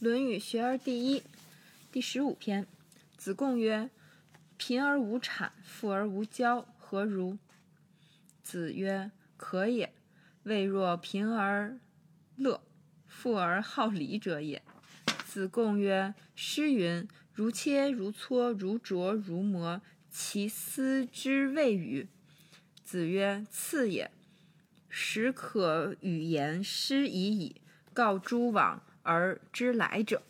论语·学而第一，第十五篇。子贡曰：“贫而无谄，富而无骄，何如？”子曰：“可也。未若贫而乐，富而好礼者也。”子贡曰：“诗云：‘如切如磋，如琢如磨，其斯之谓与？’”子曰：“次也。始可与言诗已矣，告诸往。”而知来者，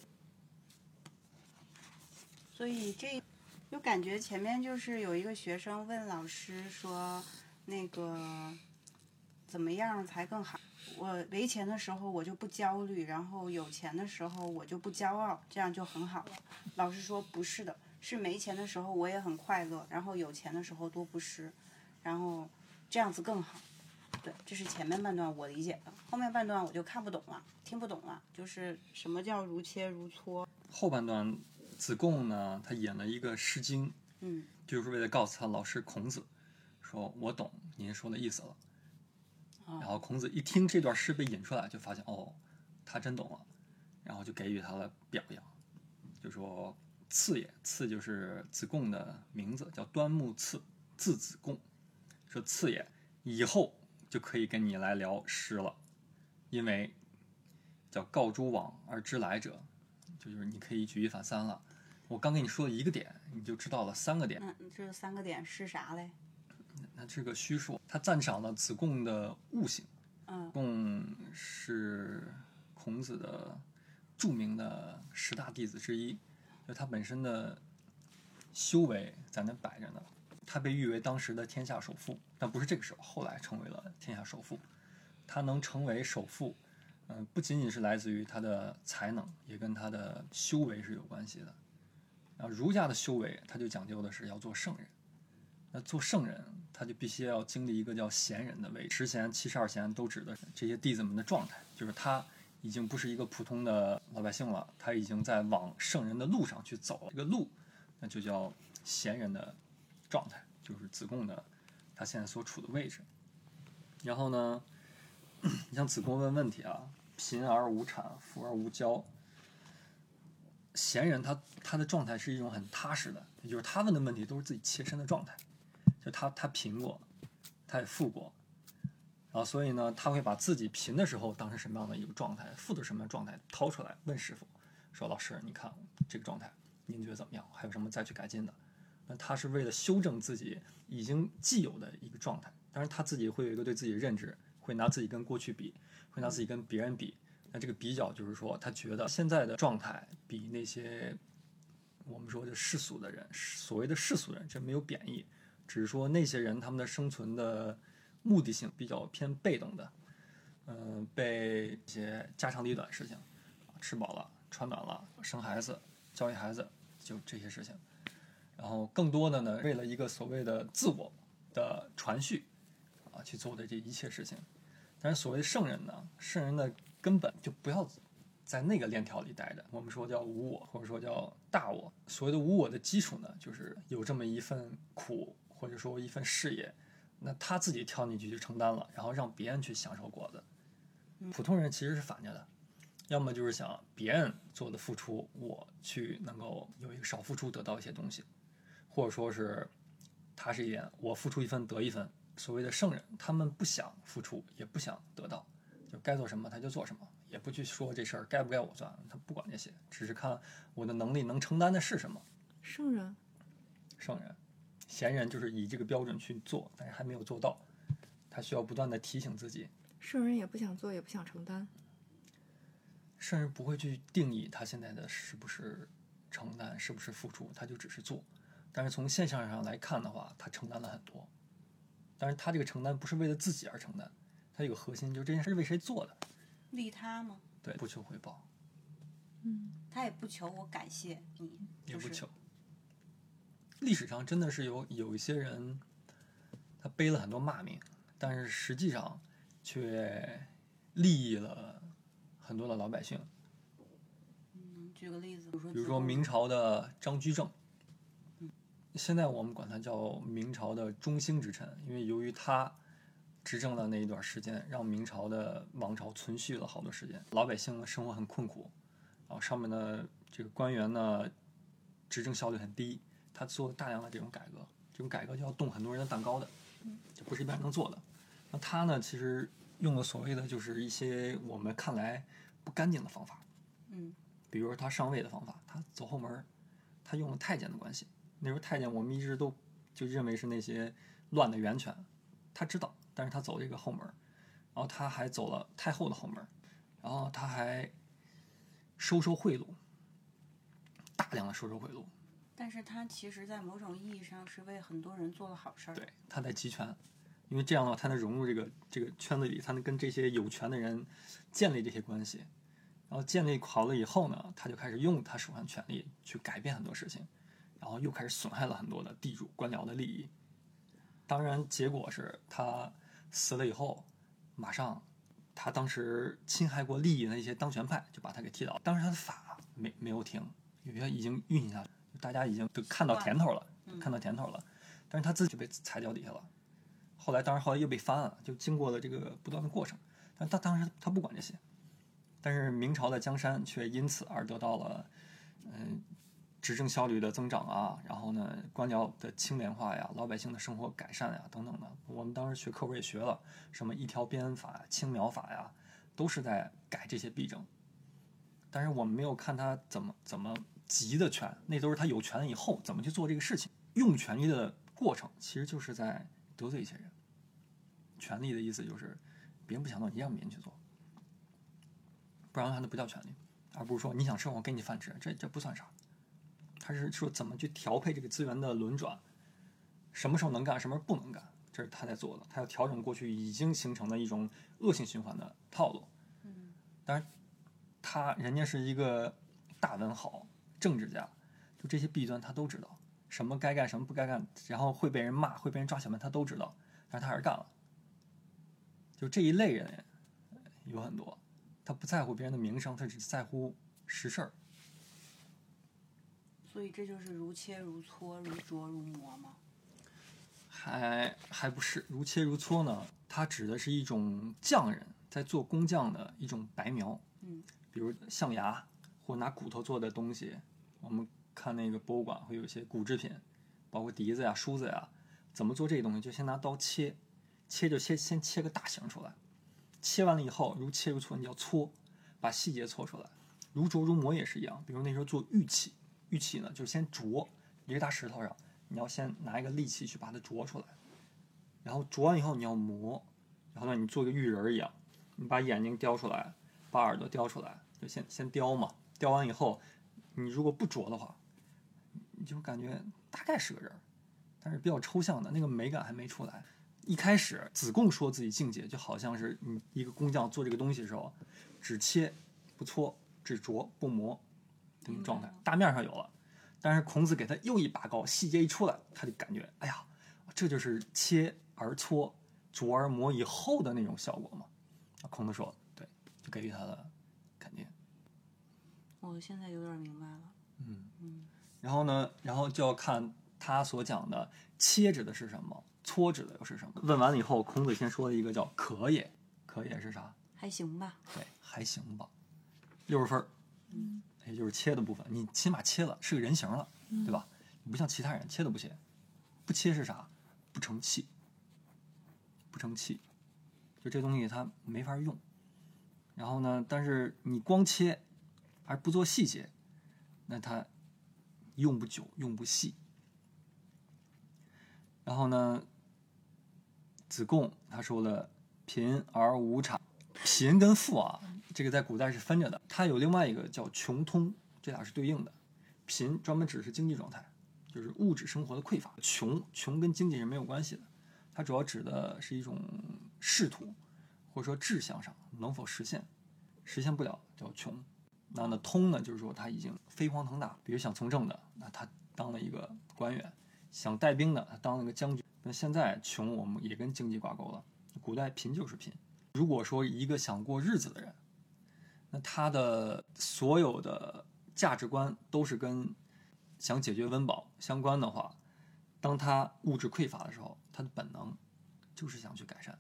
所以这就感觉前面就是有一个学生问老师说：“那个怎么样才更好？我没钱的时候我就不焦虑，然后有钱的时候我就不骄傲，这样就很好了。”老师说：“不是的，是没钱的时候我也很快乐，然后有钱的时候多不失，然后这样子更好。”对，这是前面半段我理解的，后面半段我就看不懂了，听不懂了。就是什么叫如切如磋？后半段，子贡呢，他演了一个《诗经》，嗯，就是为了告诉他老师孔子，说我懂您说的意思了。然后孔子一听这段诗被引出来，就发现哦，他真懂了，然后就给予他了表扬，就说次也，次就是子贡的名字，叫端木赐，字子贡，说次也，以后。就可以跟你来聊诗了，因为叫告诸往而知来者，就就是你可以举一反三了。我刚跟你说一个点，你就知道了三个点。那这三个点是啥嘞？那这个虚数，他赞赏了子贡的悟性。嗯，贡是孔子的著名的十大弟子之一，就他本身的修为在那摆着呢。他被誉为当时的天下首富，但不是这个时候，后来成为了天下首富。他能成为首富，嗯，不仅仅是来自于他的才能，也跟他的修为是有关系的。然后儒家的修为，他就讲究的是要做圣人。那做圣人，他就必须要经历一个叫贤人的位置。十贤、七十二贤都指的这些弟子们的状态，就是他已经不是一个普通的老百姓了，他已经在往圣人的路上去走了。这个路，那就叫贤人的。状态就是子贡的他现在所处的位置。然后呢，你像子贡问问题啊，贫而无谄，富而无骄。贤人他他的状态是一种很踏实的，也就是他问的问题都是自己切身的状态。就他他贫过，他也富过，然后所以呢，他会把自己贫的时候当成什么样的一个状态，富的什么样状态掏出来问师傅，说老师你看这个状态，您觉得怎么样？还有什么再去改进的？他是为了修正自己已经既有的一个状态，当然他自己会有一个对自己的认知，会拿自己跟过去比，会拿自己跟别人比。那这个比较就是说，他觉得现在的状态比那些我们说的世俗的人，所谓的世俗人，这没有贬义，只是说那些人他们的生存的目的性比较偏被动的，嗯，被一些家长里短事情，吃饱了穿暖了，生孩子，教育孩子，就这些事情。然后更多的呢，为了一个所谓的自我的传续，啊，去做的这一切事情。但是所谓圣人呢，圣人的根本就不要在那个链条里待着。我们说叫无我，或者说叫大我。所谓的无我的基础呢，就是有这么一份苦，或者说一份事业，那他自己跳进去去承担了，然后让别人去享受果子。普通人其实是反着的，要么就是想别人做的付出，我去能够有一个少付出得到一些东西。或者说是，踏实一点，我付出一分得一分。所谓的圣人，他们不想付出，也不想得到，就该做什么他就做什么，也不去说这事儿该不该我做，他不管这些，只是看我的能力能承担的是什么。圣人，圣人，贤人就是以这个标准去做，但是还没有做到，他需要不断的提醒自己。圣人也不想做，也不想承担。圣人不会去定义他现在的是不是承担，是不是付出，他就只是做。但是从现象上来看的话，他承担了很多。但是他这个承担不是为了自己而承担，他有个核心，就是这件事是为谁做的？利他吗？对，不求回报。嗯，他也不求我感谢你，也不求。历史上真的是有有一些人，他背了很多骂名，但是实际上却利益了很多的老百姓。嗯，举个例子，比如说明朝的张居正。现在我们管他叫明朝的中兴之臣，因为由于他执政的那一段时间，让明朝的王朝存续了好多时间，老百姓的生活很困苦，然后上面的这个官员呢，执政效率很低，他做了大量的这种改革，这种改革就要动很多人的蛋糕的，这不是一般人能做的。那他呢，其实用了所谓的就是一些我们看来不干净的方法，嗯，比如说他上位的方法，他走后门，他用了太监的关系。那时候太监我们一直都就认为是那些乱的源泉，他知道，但是他走这个后门儿，然后他还走了太后的后门儿，然后他还收受贿赂，大量的收受贿赂，但是他其实，在某种意义上是为很多人做了好事儿。对，他在集权，因为这样的话，他能融入这个这个圈子里，他能跟这些有权的人建立这些关系，然后建立好了以后呢，他就开始用他手上权力去改变很多事情，然后又开始损害了很多的地主官僚的利益。当然，结果是他死了以后，马上他当时侵害过利益的一些当权派就把他给踢倒。当时他的法没没有停，有些已经运行下去，大家已经都看到甜头了，看到甜头了，但是他自己就被踩脚底下了。后来，当然后来又被翻了，就经过了这个不断的过程。但他当时他不管这些，但是明朝的江山却因此而得到了，嗯、执政效率的增长啊，然后呢，官僚的清廉化呀，老百姓的生活改善呀，等等的。我们当时学课文也学了，什么一条鞭法、青苗法呀，都是在改这些弊政。但是我们没有看他怎么怎么集的权，那都是他有权了以后怎么去做这个事情。用权力的过程，其实就是在得罪一些人。权力的意思就是，别人不想做，你让别人去做，不然的话那不叫权力，而不是说你想生活给你饭吃，这这不算啥。他是说怎么去调配这个资源的轮转，什么时候能干，什么时候不能干，这是他在做的。他要调整过去已经形成的一种恶性循环的套路。嗯，当然，他人家是一个大文豪、政治家，就这些弊端他都知道，什么该干，什么不该干，然后会被人骂，会被人抓小门，他都知道，但是他还是干了。就这一类人有很多，他不在乎别人的名声，他只在乎实事儿。所以这就是如切如磋、如琢如磨吗。还还不是如切如磋呢，它指的是一种匠人在做工匠的一种白描。嗯，比如象牙或拿骨头做的东西，我们看那个博物馆会有一些骨制品，包括笛子呀、梳子呀，怎么做这些东西？就先拿刀切，切就切，先切个大型出来，切完了以后，如切如磋，你要搓，把细节搓出来。如琢如磨也是一样，比如那时候做玉器，玉器呢就是先琢一个大石头上，你要先拿一个利器去把它琢出来，然后琢完以后你要磨，然后呢你做个玉人儿一样，你把眼睛雕出来，把耳朵雕出来，就先先雕嘛，雕完以后，你如果不琢的话，你就感觉大概是个人儿，但是比较抽象的那个美感还没出来。一开始子贡说自己境界，就好像是你一个工匠做这个东西的时候，只切不搓，只琢不磨这种状态，大面上有了。但是孔子给他又一拔高，细节一出来，他就感觉，哎呀，这就是切而搓、琢而磨以后的那种效果嘛。孔子说，对，就给予他的肯定。我现在有点明白了。嗯嗯，然后呢，然后就要看他所讲的切指的是什么，搓指的又是什么。问完了以后，孔子先说了一个叫可也，可也是啥？还行吧。对，还行吧，六十分儿，嗯，也就是切的部分，你起码切了，是个人形了，对吧？你不像其他人切都不切，不切是啥？不成器，不成器，就这东西它没法用。然后呢，但是你光切而不做细节，那它用不久，用不细。然后呢，子贡他说了“贫而无谄”，贫跟富啊，这个在古代是分着的。它有另外一个叫穷通，这俩是对应的。贫专门指的是经济状态，就是物质生活的匮乏；穷穷跟经济是没有关系的，它主要指的是一种仕途或者说志向上能否实现，实现不了叫穷。那那通呢，就是说他已经飞黄腾达，比如想从政的，那他当了一个官员；想带兵的，他当了一个将军。那现在穷，我们也跟经济挂钩了。古代贫就是贫。如果说一个想过日子的人，那他的所有的价值观都是跟想解决温饱相关的话，当他物质匮乏的时候，他的本能就是想去改善，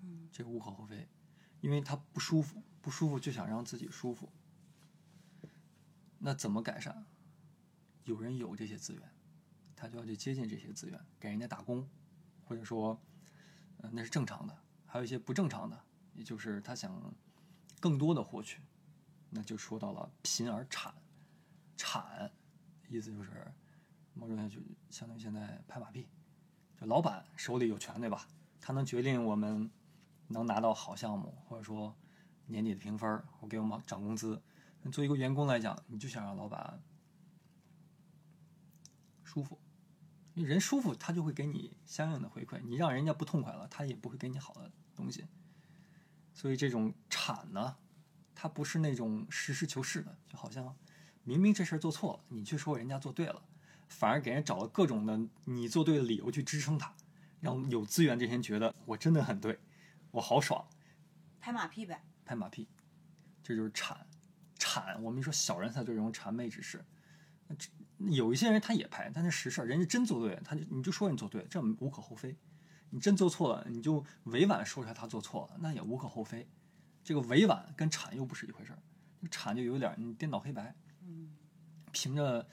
嗯，这个无可厚非，因为他不舒服，不舒服就想让自己舒服。那怎么改善？有人有这些资源，他就要去接近这些资源，给人家打工，或者说，呃，那是正常的。还有一些不正常的，也就是他想更多的获取，那就说到了贫而产，产意思就是某种意义就相当于现在拍马屁，就老板手里有权，对吧？他能决定我们能拿到好项目，或者说年底的评分，或给我们涨工资。作为一个员工来讲，你就想让老板舒服，因为人舒服，他就会给你相应的回馈。你让人家不痛快了，他也不会给你好的东西。所以这种谄呢，它不是那种实事求是的，就好像明明这事儿做错了，你却说人家做对了，反而给人找了各种的你做对的理由去支撑他，让有资源这些人觉得我真的很对，我好爽，拍马屁呗。拍马屁，这就是谄，谄，我们说小人才做这种谄媚之事。那这有一些人他也拍，但是实事儿，人家真做对了，他就你就说你做对了，这无可厚非。你真做错了，你就委婉说出来他做错了，那也无可厚非。这个委婉跟铲又不是一回事儿，铲就有点儿你颠倒黑白，嗯凭着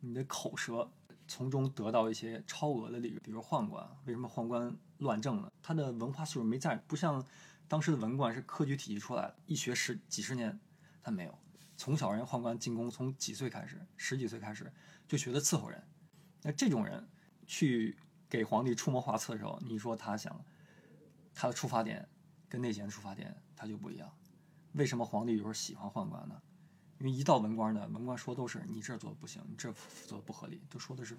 你的口舌从中得到一些超额的利润。比如宦官，为什么宦官乱政呢？他的文化素质没在，不像当时的文官是科举体系出来的，一学十几十年，他没有。从小人宦官进宫，从几岁开始，十几岁开始就学的伺候人。那这种人去给皇帝出谋划策的时候，你说他想他的出发点跟那些人出发点他就不一样。为什么皇帝有时候喜欢宦官呢？因为一到文官呢，文官说都是你这做的不行，你这做的不合理，都说的是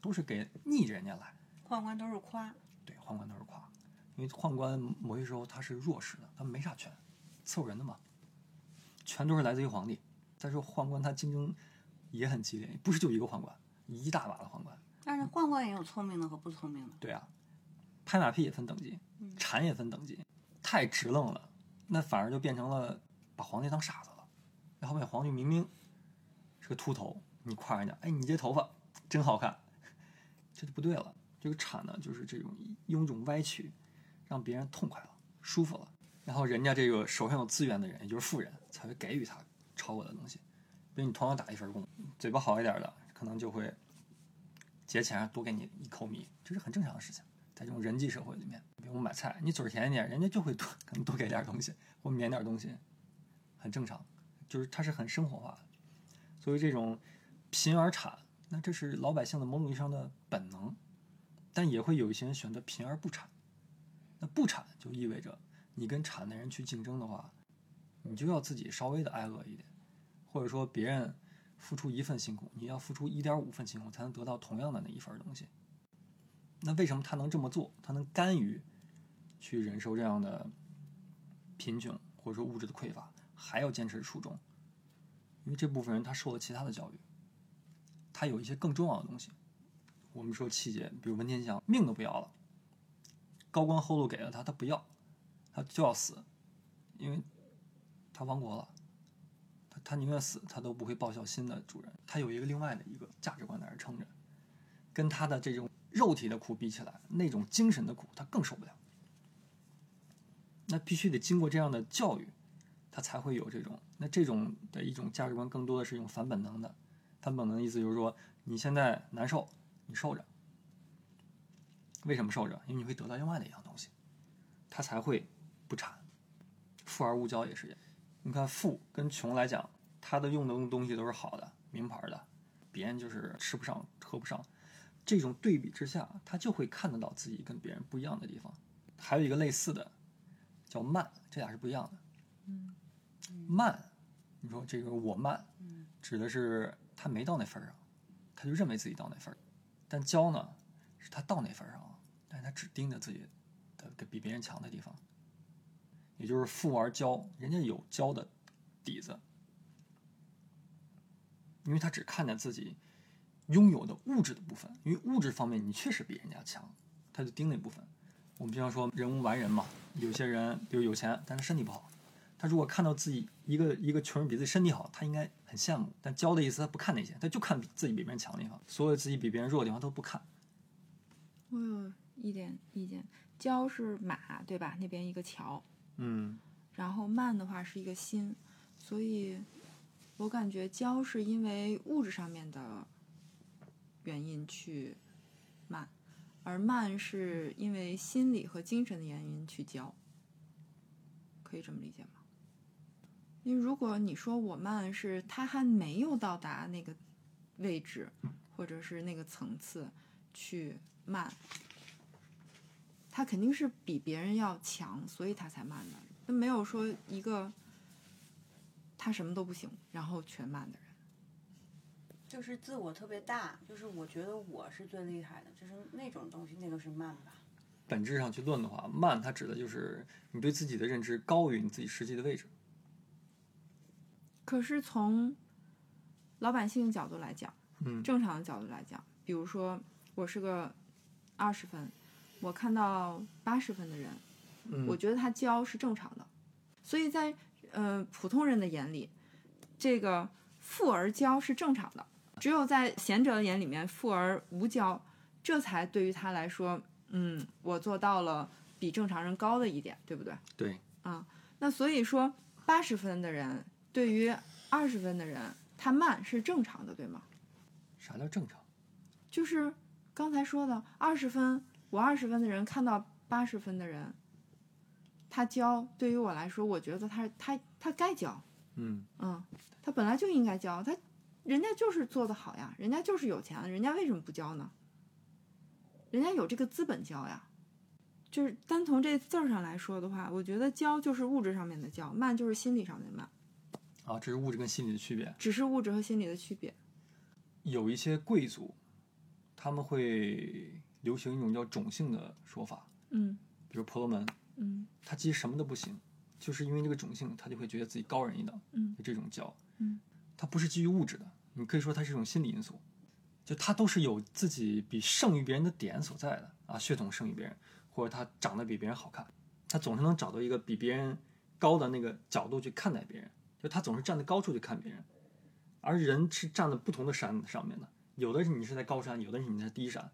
都是给逆着人家来。宦官都是夸，对，宦官都是夸，因为宦官某些时候他是弱势的，他没啥权，伺候人的嘛，全都是来自于皇帝。再说宦官他竞争也很激烈，不是就一个宦官，一大把的宦官。但是宦官也有聪明的和不聪明的。对啊，拍马屁也分等级，产也分等级，太直愣了，那反而就变成了把皇帝当傻子了。然后面皇帝明明是个秃头，你夸人家，哎，你这头发真好看，这就不对了。这个产呢，就是这种用一种歪曲，让别人痛快了、舒服了，然后人家这个手上有资源的人，也就是富人，才会给予他超额的东西。比如你同样打一份工，嘴巴好一点的，可能就会节前多给你一口米，这是很正常的事情。在这种人际社会里面，比如买菜，你嘴甜一点，人家就会多可能多给点东西，或免点东西，很正常。就是它是很生活化的。所以这种贫而产，那这是老百姓的某种意义上的本能，但也会有一些人选择贫而不产。那不产就意味着你跟产的人去竞争的话，你就要自己稍微的挨饿一点，或者说别人付出一份辛苦，你要付出一点五份辛苦才能得到同样的那一份东西。那为什么他能这么做？他能甘于去忍受这样的贫穷或者说物质的匮乏，还要坚持初衷？因为这部分人他受了其他的教育，他有一些更重要的东西。我们说气节，比如文天祥命都不要了，高官厚禄给了他，他不要，他就要死，因为他亡国了，他宁愿死，他都不会报效新的主人。他有一个另外的一个价值观在那撑着，跟他的这种肉体的苦比起来，那种精神的苦他更受不了。那必须得经过这样的教育，他才会有这种。那这种的一种价值观，更多的是一种反本能的。反本能的意思就是说，你现在难受，你受着。为什么受着？因为你会得到另外的一样东西，他才会不产。富而无骄也是一样。你看富跟穷来讲，他的用的东西都是好的、名牌的，别人就是吃不上、喝不上。这种对比之下，他就会看得到自己跟别人不一样的地方。还有一个类似的，叫慢，这俩是不一样的。慢，你说这个我慢，指的是他没到那份儿上，他就认为自己到那份儿。但骄呢，是他到那份儿上了，但是他只盯着自己的比别人强的地方。也就是富而骄，人家有骄的底子，因为他只看见自己拥有的物质的部分，因为物质方面你确实比人家强，他就盯那部分。我们经常说人无完人嘛，有些人比如有钱，但是身体不好，他如果看到自己一个一个穷人比自己身体好，他应该很羡慕。但骄的意思他不看那些，他就看自己比别人强的地方，所有自己比别人弱的地方都不看。我有一点意见，骄是马，对吧？那边一个桥，嗯，然后慢的话是一个心，所以我感觉骄是因为物质上面的原因去慢，而慢是因为心理和精神的原因去骄，可以这么理解吗？因为如果你说我慢是他还没有到达那个位置，或者是那个层次去慢，他肯定是比别人要强，所以他才慢的。那没有说一个他什么都不行，然后全慢的人。就是自我特别大，就是我觉得我是最厉害的，就是那种东西，那个是慢吧。本质上去论的话，慢它指的就是你对自己的认知高于你自己实际的位置。可是从老百姓角度来讲，嗯正常的角度来讲，比如说我是个二十分，我看到八十分的人，嗯我觉得他骄是正常的，所以在呃普通人的眼里，这个富而骄是正常的，只有在贤者的眼里面，富而无骄，这才对于他来说，嗯，我做到了比正常人高的一点，对不对？对，啊那所以说，八十分的人对于二十分的人，他慢是正常的，对吗？啥叫正常？就是刚才说的，二十分，我二十分的人看到八十分的人，他教，对于我来说，我觉得他他他该教，嗯嗯，他本来就应该教，他人家就是做的好呀，人家就是有钱，人家为什么不教呢？人家有这个资本教呀。就是单从这字儿上来说的话，我觉得教就是物质上面的教，慢就是心理上面的慢，啊，这是物质跟心理的区别。只是物质和心理的区别。有一些贵族，他们会流行一种叫种姓的说法，嗯比如婆罗门，嗯。他其实什么都不行，就是因为这个种性，他就会觉得自己高人一等，嗯就这种骄傲，嗯，它不是基于物质的，你可以说它是一种心理因素，就他都是有自己比胜于别人的点所在的啊，血统胜于别人，或者他长得比别人好看，他总是能找到一个比别人高的那个角度去看待别人，就他总是站在高处去看别人，而人是站在不同的山上面的，有的是你是在高山，有的是你在低山，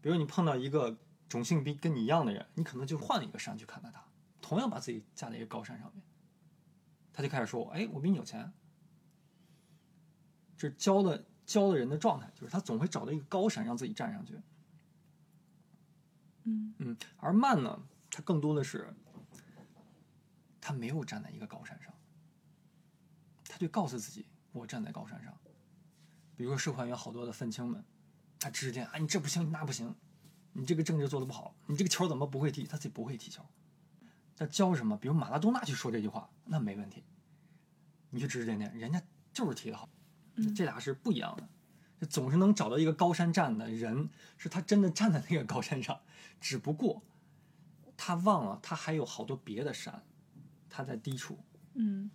比如你碰到一个种姓比跟你一样的人，你可能就换一个山去看待他，同样把自己架在一个高山上面，他就开始说：“哎，我比你有钱。”这是教的教的人的状态，就是他总会找到一个高山让自己站上去。嗯嗯，而慢呢，他更多的是他没有站在一个高山上，他就告诉自己我站在高山上。比如说社会上有好多的愤青们，他指指点啊，你这不行，你那不行，你这个政治做的不好，你这个球怎么不会踢？他自己不会踢球。他教什么？比如马拉多纳去说这句话，那没问题。你去指指点点，人家就是踢得好，嗯这俩是不一样的。就总是能找到一个高山站的人，是他真的站在那个高山上，只不过他忘了他还有好多别的山，他在低处，嗯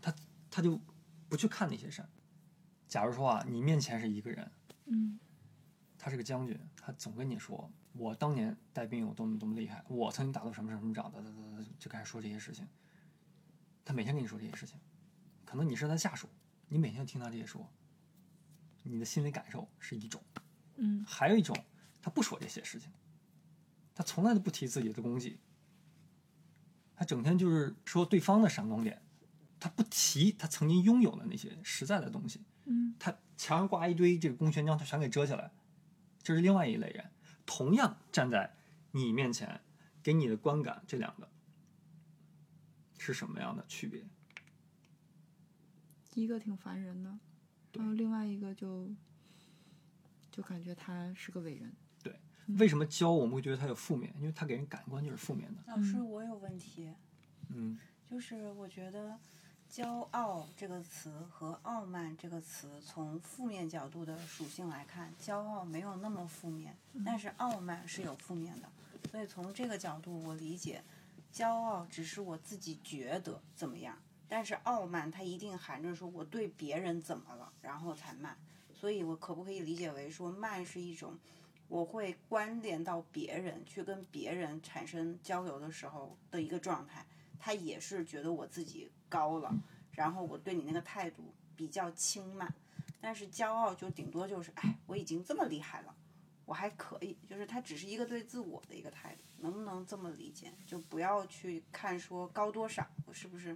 他就不去看那些山。假如说啊，你面前是一个人，嗯他是个将军，他总跟你说我当年带兵有多么多么厉害，我曾经打到什么什么仗，哒哒哒哒，就开始说这些事情。他每天跟你说这些事情，可能你是他下属，你每天听他这些说，你的心理感受是一种。嗯还有一种，他不说这些事情，他从来都不提自己的功绩，他整天就是说对方的闪光点，他不提他曾经拥有的那些实在的东西，嗯他墙上挂一堆这个公权章，他全给遮起来，这是另外一类人，同样站在你面前，给你的观感，这两个是什么样的区别？一个挺烦人的，对然后另外一个就就感觉他是个伟人。对为什么教我们会觉得他有负面？因为他给人感官就是负面的。老师，我有问题，嗯就是我觉得“骄傲”这个词和“傲慢”这个词，从负面角度的属性来看，骄傲没有那么负面，但是傲慢是有负面的。所以从这个角度，我理解，骄傲只是我自己觉得怎么样，但是傲慢它一定含着说我对别人怎么了，然后才慢。所以我可不可以理解为说慢是一种？我会关联到别人，去跟别人产生交流的时候的一个状态，他也是觉得我自己高了，然后我对你那个态度比较轻慢，但是骄傲就顶多就是，哎，我已经这么厉害了，我还可以，就是他只是一个对自我的一个态度，能不能这么理解？就不要去看说高多少，我是不是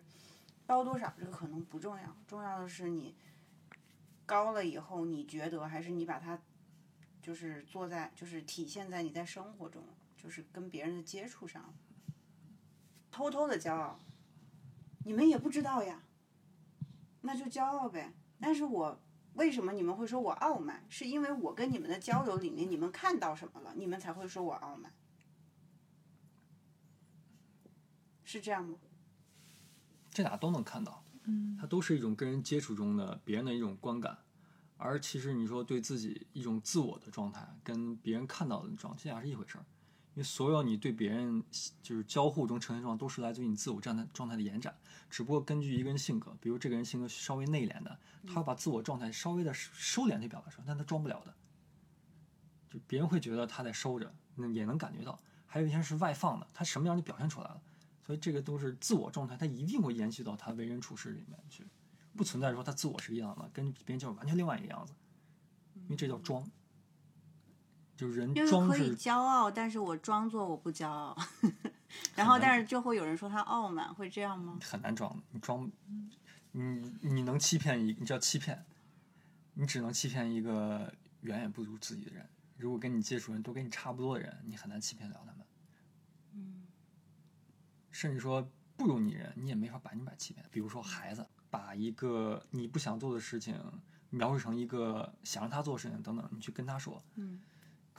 高多少这个可能不重要，重要的是你高了以后，你觉得还是你把它就是做在就是体现在你在生活中，就是跟别人的接触上，偷偷的骄傲，你们也不知道呀，那就骄傲呗。但是我为什么你们会说我傲慢？是因为我跟你们的交流里面，你们看到什么了，你们才会说我傲慢，是这样吗？这俩都能看到，嗯它都是一种跟人接触中的别人的一种观感，而其实你说对自己一种自我的状态，跟别人看到的状态，这俩是一回事儿。因为所有你对别人就是交互中呈现状，都是来自于你自我状态状态的延展，只不过根据一个人性格，比如这个人性格稍微内敛的，他要把自我状态稍微的收敛去表达出来，但他装不了的，就别人会觉得他在收着，那也能感觉到。还有一些是外放的，他什么样就表现出来了。所以这个都是自我状态，他一定会延续到他为人处事里面去，不存在说他自我是一样的，跟别人就是完全另外一个样子，因为这叫装，就是人因为可以骄傲，但是我装作我不骄傲，然后但是就会有人说他傲慢，会这样吗？很难装，你装，你你能欺骗一，你叫欺骗，你只能欺骗一个远远不如自己的人。如果跟你接触人都跟你差不多的人，你很难欺骗了他们。嗯甚至说不如你人，你也没法百分之百欺骗。比如说孩子，把一个你不想做的事情描述成一个想让他做的事情等等，你去跟他说，嗯，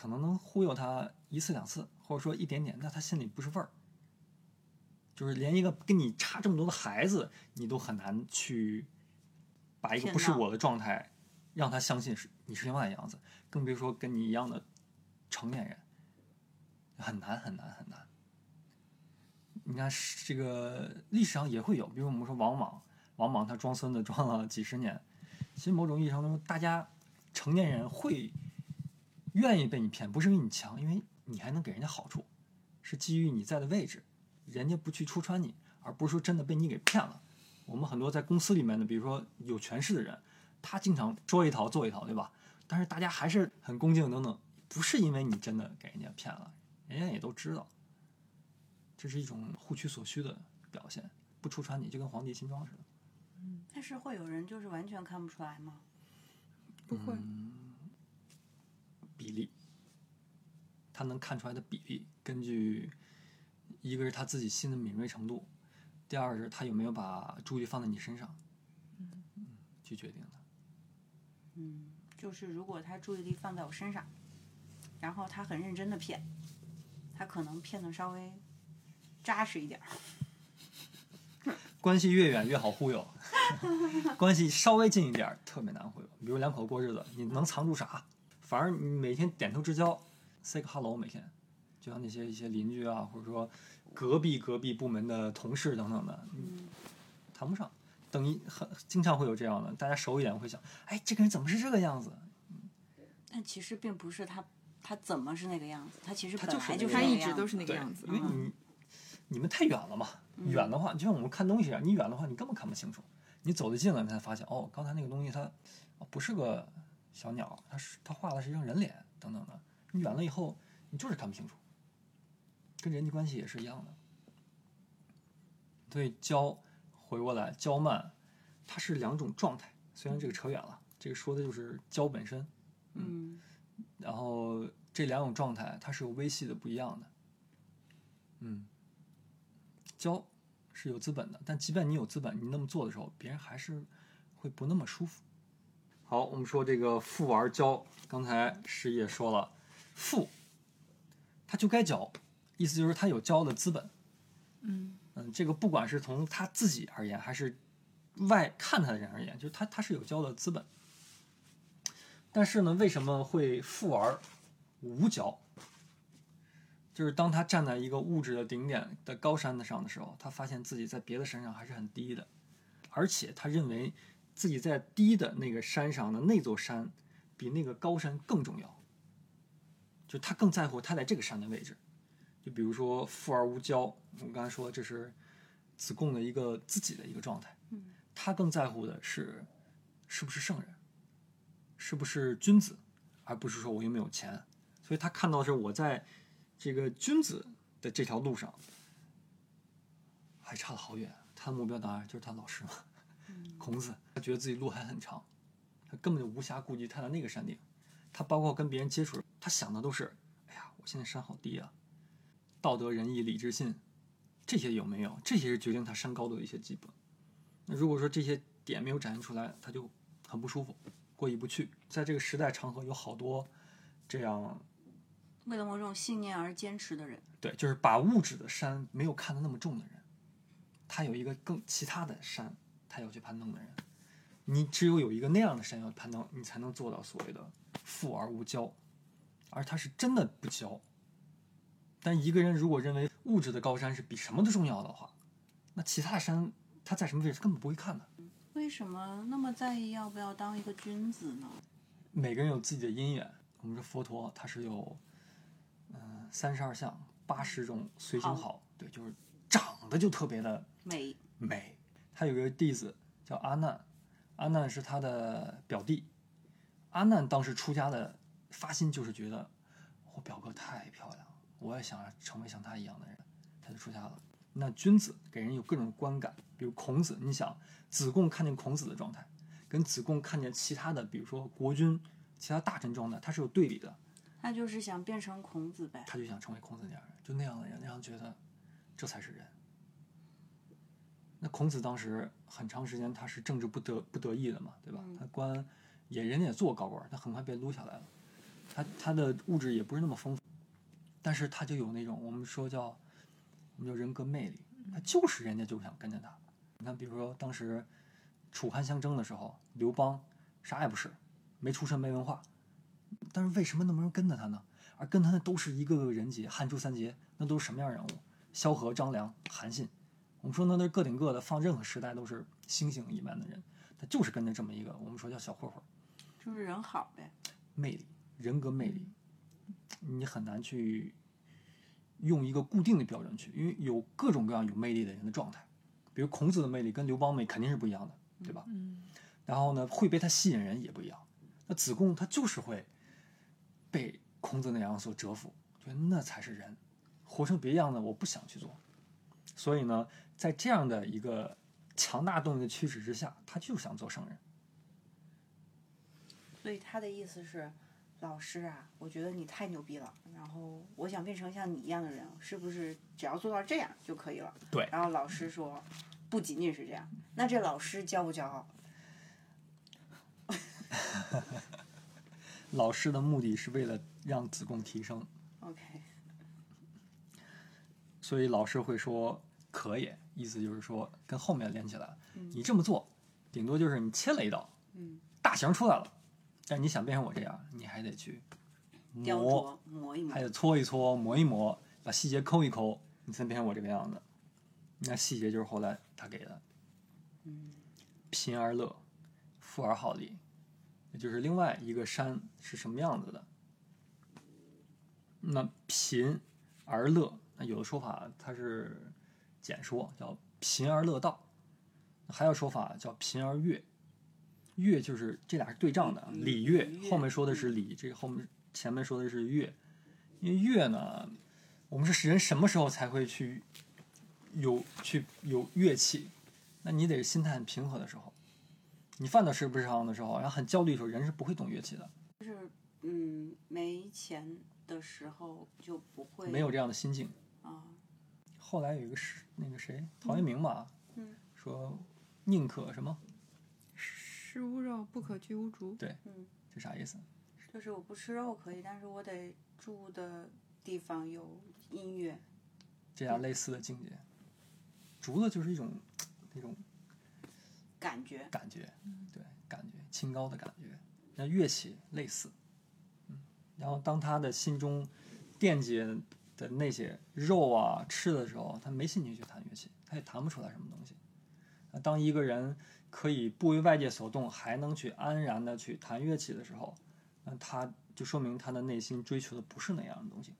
可能能忽悠他一次两次，或者说一点点，那他心里不是味儿。就是连一个跟你差这么多的孩子，你都很难去把一个不是我的状态让他相信是你是另外的样子，更别说跟你一样的成年人，很难很难很难。你看这个历史上也会有，比如我们说王莽，王莽他装孙子装了几十年，其实某种意义上说，大家成年人会愿意被你骗，不是因为你强，因为你还能给人家好处，是基于你在的位置，人家不去戳穿你，而不是说真的被你给骗了。我们很多在公司里面的，比如说有权势的人，他经常说一套做一套，对吧？但是大家还是很恭敬等等，不是因为你真的给人家骗了，人家也都知道，这是一种互取所需的表现，不戳穿你就跟皇帝新装似的。嗯但是会有人就是完全看不出来吗？不会，比例，他能看出来的比例，根据一个是他自己心的敏锐程度，第二是他有没有把注意力放在你身上，嗯，去决定的。嗯，就是如果他注意力放在我身上，然后他很认真的骗，他可能骗的稍微扎实一点儿。关系越远越好忽悠，关系稍微近一点儿特别难忽悠。比如两口子过日子，你能藏住啥？反而你每天点头之交，say 个 hello，每天，就像那些一些邻居啊，或者说隔壁隔壁部门的同事等等的，嗯，谈不上。等一很经常会有这样的，大家熟一点会想，哎，这个人怎么是这个样子？但其实并不是他，他怎么是那个样子？他其实他本来就是就是那个样他一直都是那个样子，因为嗯你你们太远了嘛，远的话就像我们看东西一样，你远的话你根本看不清楚，你走得近了，你才发现哦，刚才那个东西它哦不是个小鸟，它是它画的是一张人脸等等的，你远了以后你就是看不清楚，跟人际关系也是一样的。对骄回过来骄慢，它是两种状态，虽然这个扯远了，这个说的就是骄本身，嗯然后这两种状态它是有微细的不一样的。嗯，骄是有资本的，但即便你有资本，你那么做的时候，别人还是会不那么舒服。好，我们说这个富而骄，刚才师爷说了，富他就该骄，意思就是他有骄的资本。嗯嗯，这个不管是从他自己而言，还是外看他的人而言，就是他他是有骄的资本。但是呢，为什么会富而无骄？就是当他站在一个物质的顶点的高山的上的时候，他发现自己在别的山上还是很低的，而且他认为自己在低的那个山上的那座山比那个高山更重要，就他更在乎他在这个山的位置。就比如说富而无骄，我们刚才说这是子贡的一个自己的一个状态，嗯他更在乎的是是不是圣人，是不是君子，而不是说我有没有钱。所以他看到的是我在这个君子的这条路上还差得好远，他的目标当然就是他老师嘛，孔子。他觉得自己路还很长，他根本就无暇顾及他的那个山顶。他包括跟别人接触，他想的都是：哎呀，我现在山好低啊，道德仁义礼智信，这些有没有？这些是决定他山高度的一些基本。那如果说这些点没有展现出来，他就很不舒服，过意不去。在这个时代长河，有好多这样为了某种信念而坚持的人，对，就是把物质的山没有看得那么重的人，他有一个更其他的山，他要去攀登的人。你只有有一个那样的山要攀登，你才能做到所谓的富而无骄，而他是真的不骄。但一个人如果认为物质的高山是比什么都重要的话，那其他的山他在什么位置根本不会看的。为什么那么在意要不要当一个君子呢？每个人有自己的因缘。我们说佛陀他是有，嗯，三十二相，八十种随行好，对，就是长得就特别的美美。他有个弟子叫阿难，阿难是他的表弟。阿难当时出家的发心就是觉得我表哥太漂亮了，我也想成为像他一样的人，他就出家了。那君子给人有各种观感，比如孔子，你想子贡看见孔子的状态，跟子贡看见其他的，比如说国君、其他大臣状态，他是有对比的。他就是想变成孔子呗。他就想成为孔子那样人，就那样的人，那样觉得这才是人。那孔子当时很长时间他是政治不得不得意的嘛，对吧？他官也人家也做高官，他很快被撸下来了。他他的物质也不是那么丰富，但是他就有那种我们说叫我们叫人格魅力，他就是人家就想跟着他。你看，比如说当时楚汉相争的时候，刘邦啥也不是，没出身没文化，但是为什么那么多人跟着他呢？而跟他的都是一个个人杰，汉初三杰，那都是什么样人物？萧何、张良、韩信。我们说那都是个顶个的，放任何时代都是星星一般的人，他就是跟着这么一个，我们说叫小混混，就是人好呗。魅力、人格魅力，你很难去用一个固定的标准去，因为有各种各样有魅力的人的状态，比如孔子的魅力跟刘邦魅肯定是不一样的，对吧？嗯，然后呢，会被他吸引人也不一样。那子贡他就是会被孔子那样所折服，觉得那才是人，活成别样的我不想去做。所以呢，在这样的一个强大动力的驱使之下，他就想做圣人。所以他的意思是，老师啊，我觉得你太牛逼了，然后我想变成像你一样的人，是不是只要做到这样就可以了？对然后老师说，不仅仅是这样，那这老师骄不骄傲？老师的目的是为了让子贡提升，OK，所以老师会说“可也”，意思就是说跟后面连起来你这么做，顶多就是你切了一刀，嗯，大型出来了，但你想变成我这样，你还得去雕磨，琢磨一磨。还，得搓一搓、磨一磨，把细节抠一抠，你才变成我这个样子。那细节就是后来他给的，嗯，贫而乐，富而好礼，也就是另外一个山是什么样子的。那贫而乐，那有的说法它是简说，叫贫而乐道；还有说法叫贫而乐。乐就是这俩是对仗的，嗯礼乐后面说的是礼，这个后面前面说的是乐。因为乐呢，我们是人什么时候才会去有去有乐器？那你得心态很平和的时候，你犯到事不上的时候，然后很焦虑的时候，人是不会懂乐器的，就是嗯，没钱的时候就不会没有这样的心境。啊，后来有一个是那个谁，陶渊明吧，嗯说宁可什么？食无肉，不可居无竹。对，嗯，这啥意思？就是我不吃肉可以，但是我得住的地方有音乐，这样类似的境界。竹子就是一种那种感觉，感觉，对，感觉清高的感觉。那乐器类似，嗯，然后当他的心中惦记的那些肉啊吃的时候，他没心情去弹乐器，他也弹不出来什么东西。当一个人可以不为外界所动，还能去安然的去弹乐器的时候，那他就说明他的内心追求的不是那样的东西。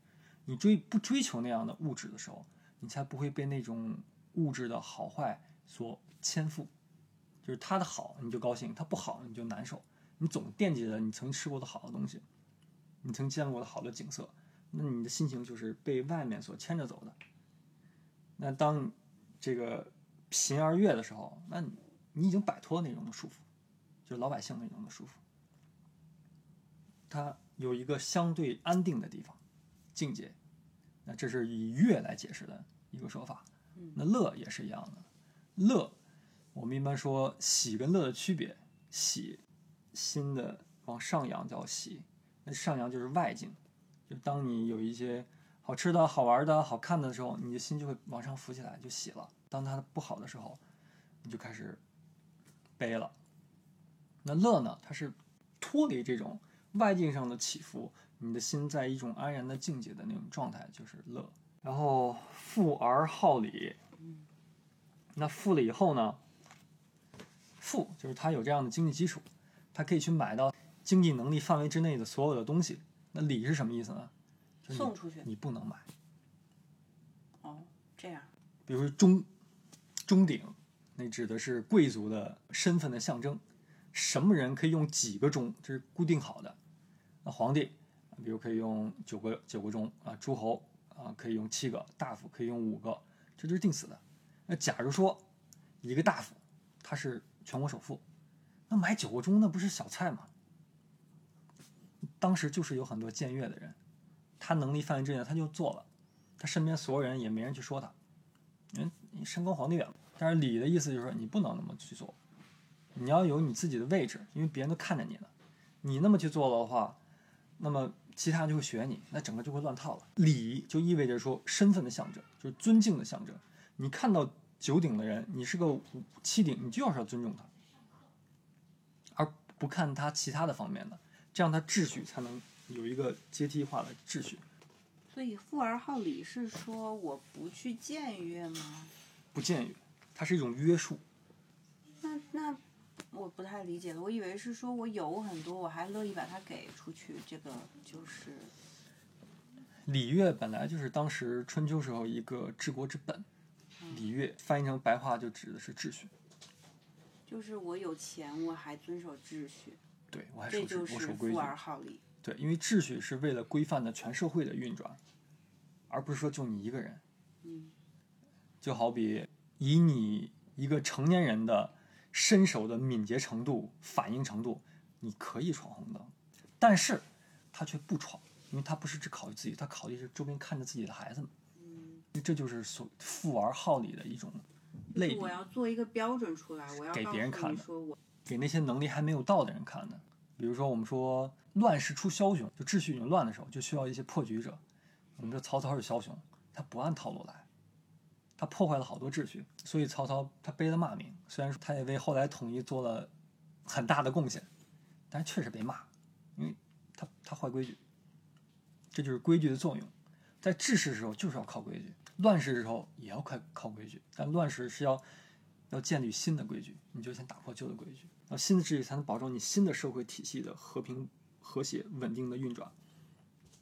你追不追求那样的物质的时候，你才不会被那种物质的好坏所牵附。就是他的好你就高兴，他不好你就难受。你总惦记着你曾吃过的好的东西，你曾见过的好的景色，那你的心情就是被外面所牵着走的。那当这个贫而乐的时候，那你你已经摆脱那种的束缚，就是老百姓那种的束缚。它有一个相对安定的地方，境界。那这是以乐来解释的一个说法。那乐也是一样的，乐，我们一般说喜跟乐的区别，喜，心的往上扬叫喜，那上扬就是外境，就当你有一些好吃的好玩的好看的时候，你的心就会往上浮起来，就喜了。当它不好的时候，你就开始悲了。那乐呢？它是脱离这种外境上的起伏，你的心在一种安然的境界的那种状态，就是乐。然后富而好礼，那富了以后呢？富就是他有这样的经济基础，他可以去买到经济能力范围之内的所有的东西。那礼是什么意思呢？就是送出去你不能买。哦，这样，比如说钟，钟鼎，那指的是贵族的身份的象征。什么人可以用几个钟？这是固定好的。那皇帝，比如可以用九个九个钟啊，诸侯啊可以用七个，大夫可以用五个，这就是定死的。那假如说一个大夫他是全国首富，那买九个钟那不是小菜吗？当时就是有很多僭越的人，他能力范围之内他就做了，他身边所有人也没人去说他。人你身高皇帝远，但是礼的意思就是说你不能那么去做，你要有你自己的位置，因为别人都看着你呢。你那么去做了的话，那么其他人就会学你，那整个就会乱套了。礼就意味着说身份的象征，就是尊敬的象征。你看到九鼎的人，你是个七鼎，你就要是要尊重他，而不看他其他的方面的，这样它秩序才能有一个阶梯化的秩序。所以富而好礼是说我不去僭越吗？不僭越，它是一种约束。那那我不太理解了，我以为是说我有很多，我还乐意把它给出去，这个就是礼乐本来就是当时春秋时候一个治国之本，礼乐翻译成白话就指的是秩序。就是我有钱，我还遵守秩序，对我还这守我守规矩。富而好礼。对，因为秩序是为了规范的全社会的运转，而不是说就你一个人。嗯，就好比以你一个成年人的身手的敏捷程度、反应程度，你可以闯红灯，但是他却不闯，因为他不是只考虑自己，他考虑是周边看着自己的孩子们。嗯，这就是所富而好礼的一种类比我，要做一个标准出来，我要给别人看的说我给那些能力还没有到的人看的。比如说，我们说乱世出枭雄，就秩序已经乱的时候，就需要一些破局者。我们说曹操是枭雄，他不按套路来，他破坏了好多秩序，所以曹操他背了骂名。虽然说他也为后来统一做了很大的贡献，但确实被骂，因为他他坏规矩。这就是规矩的作用，在治世的时候就是要靠规矩，乱世的时候也要靠靠规矩，但乱世是要要建立新的规矩，你就先打破旧的规矩，然后新的秩序才能保证你新的社会体系的和平、和谐、稳定的运转。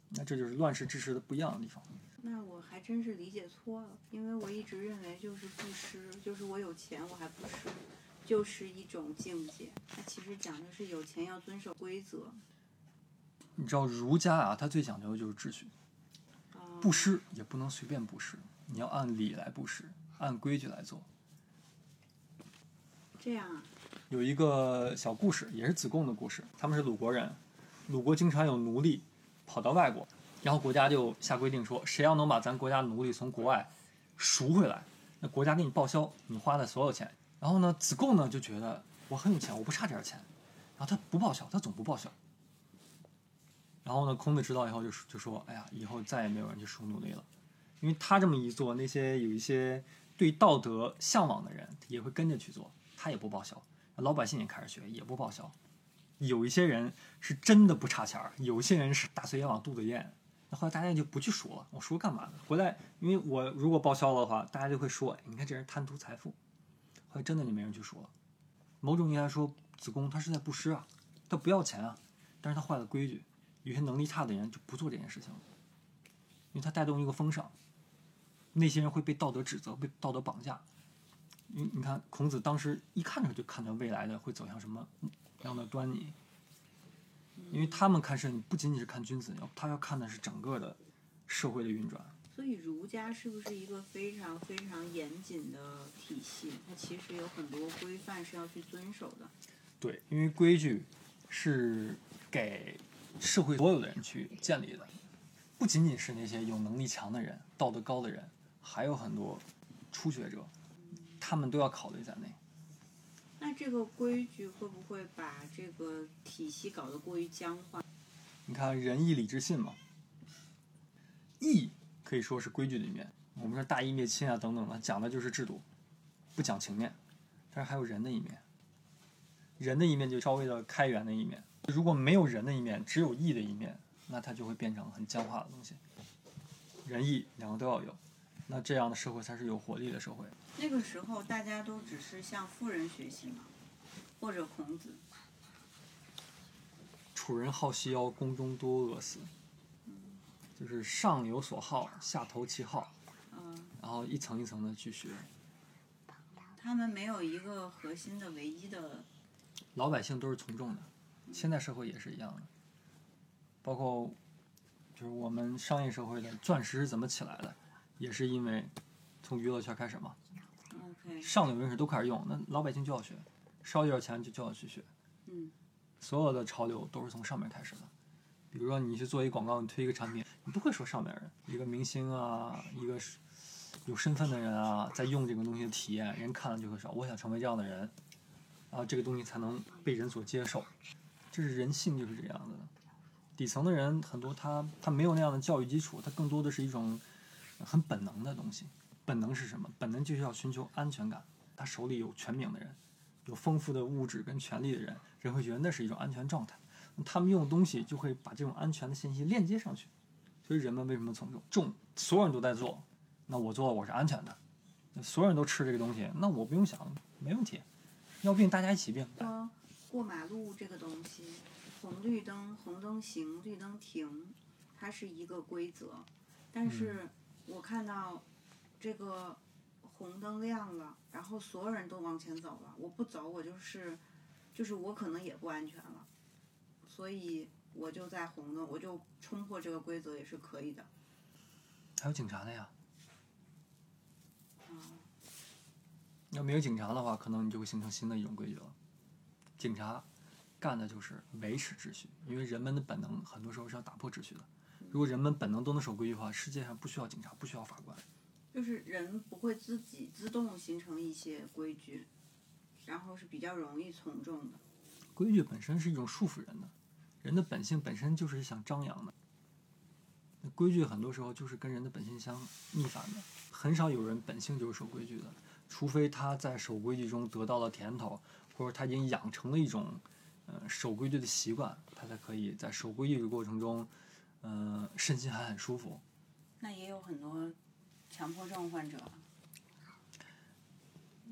那这就是乱世治世的不一样的地方。那我还真是理解错了，因为我一直认为就是布施，就是我有钱我还布施，就是一种境界。它其实讲的是有钱要遵守规则。你知道儒家啊，他最讲究的就是秩序，啊布施也不能随便布施，你要按理来布施，按规矩来做。这样啊，有一个小故事，也是子贡的故事。他们是鲁国人，鲁国经常有奴隶跑到外国，然后国家就下规定说，谁要能把咱国家奴隶从国外赎回来，那国家给你报销你花的所有钱。然后呢，子贡呢就觉得我很有钱，我不差这点钱，然后他不报销，他总不报销。然后呢，孔子知道以后就就说，哎呀，以后再也没有人去赎奴隶了，因为他这么一做，那些有一些对道德向往的人也会跟着去做，他也不报销，老百姓也开始学，也不报销。有一些人是真的不差钱儿，有些人是大嘴也往肚子咽。那后来大家就不去赎了，我赎干嘛呢？回来，因为我如果报销的话，大家就会说，你看这人贪图财富。后来真的就没人去赎了。某种意义来说，子贡他是在布施啊，他不要钱啊，但是他坏了规矩。有些能力差的人就不做这件事情了，因为他带动一个风尚，那些人会被道德指责，被道德绑架。你你看，孔子当时一看着就看到未来的会走向什么样的端倪，因为他们看事情不仅仅是看君子，要他要看的是整个的社会的运转。所以儒家是不是一个非常非常严谨的体系？它其实有很多规范是要去遵守的。对，因为规矩是给社会所有的人去建立的，不仅仅是那些有能力强的人、道德高的人，还有很多初学者，他们都要考虑在内。那这个规矩会不会把这个体系搞得过于僵化？你看仁义礼智信嘛，义可以说是规矩的一面，我们说大义灭亲啊等等的，讲的就是制度，不讲情面。但是还有人的一面，人的一面就稍微的开源的一面。如果没有人的一面，只有义的一面，那它就会变成很僵化的东西。仁义两个都要有，那这样的社会才是有活力的社会。那个时候大家都只是向富人学习嘛，或者孔子。楚人好细腰，宫中多饿死。就是上有所好，下投其好，嗯，然后一层一层的去学。他们没有一个核心的唯一的，老百姓都是从众的，现代社会也是一样的。包括就是我们商业社会的钻石是怎么起来的，也是因为从娱乐圈开始嘛上流人士都开始用，那老百姓就要学，烧一点钱就就要去学。嗯，所有的潮流都是从上面开始的。比如说你去做一广告，你推一个产品，你不会说上面人，一个明星啊，一个是有身份的人啊，在用这个东西的体验，人看了就会说，我想成为这样的人，然后这个东西才能被人所接受。这是人性就是这样的。底层的人很多他他没有那样的教育基础，他更多的是一种很本能的东西。本能是什么？本能就是要寻求安全感。他手里有权柄的人，有丰富的物质跟权力的人，人会觉得那是一种安全状态。他们用的东西就会把这种安全的信息链接上去，所以人们为什么从众？众所有人都在做，那我做我是安全的，所有人都吃这个东西，那我不用想，没问题。要病大家一起病。说过马路这个东西，红绿灯，红灯行，绿灯停，它是一个规则。但是我看到这个红灯亮了，然后所有人都往前走了，我不走，我就是，就是我可能也不安全了，所以我就在红灯，我就冲破这个规则也是可以的。还有警察的呀，嗯，要没有警察的话，可能你就会形成新的一种规矩了。警察干的就是维持秩序，因为人们的本能很多时候是要打破秩序的。如果人们本能都能守规矩的话，世界上不需要警察，不需要法官。就是人不会自己自动形成一些规矩，然后是比较容易从众的。规矩本身是一种束缚人的，人的本性本身就是想张扬的。那规矩很多时候就是跟人的本性相逆反的，很少有人本性就是守规矩的，除非他在守规矩中得到了甜头，或者他已经养成了一种呃守规矩的习惯，他才可以在守规矩的过程中，嗯、身心还很舒服。那也有很多强迫症患者，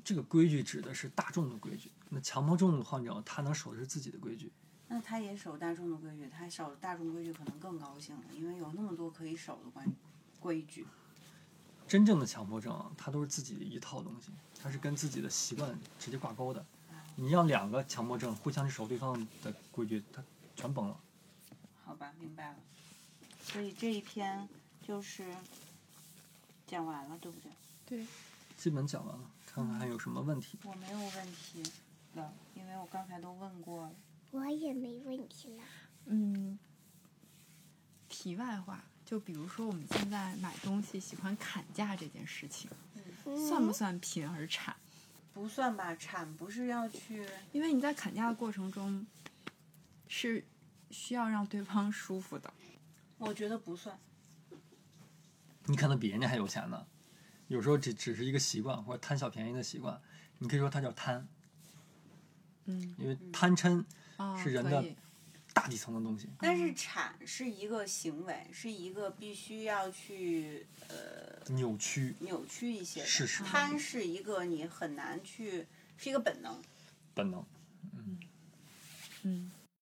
这个规矩指的是大众的规矩，那强迫症患者他能守的是自己的规矩。那他也守大众的规矩，他守大众规矩可能更高兴了，因为有那么多可以守的关规矩。真正的强迫症啊，它都是自己的一套东西，它是跟自己的习惯直接挂钩的。你让两个强迫症互相去守对方的规矩，它全崩了。好吧，明白了。所以这一篇就是讲完了，对不对？对，基本讲完了，看看还有什么问题。我没有问题了，因为我刚才都问过了。我也没问题了。嗯，题外话，就比如说我们现在买东西喜欢砍价这件事情，算不算贫而产？不算吧，产不是要去因为你在砍价的过程中，是需要让对方舒服的。我觉得不算。你可能比人家还有钱呢，有时候只只是一个习惯或者贪小便宜的习惯，你可以说它叫贪，嗯因为贪嗔啊，是人的大底层的东西。但是产是一个行为，是一个必须要去呃扭曲扭曲一些的。事实贪是一个你很难去，是一个本能。本能，嗯嗯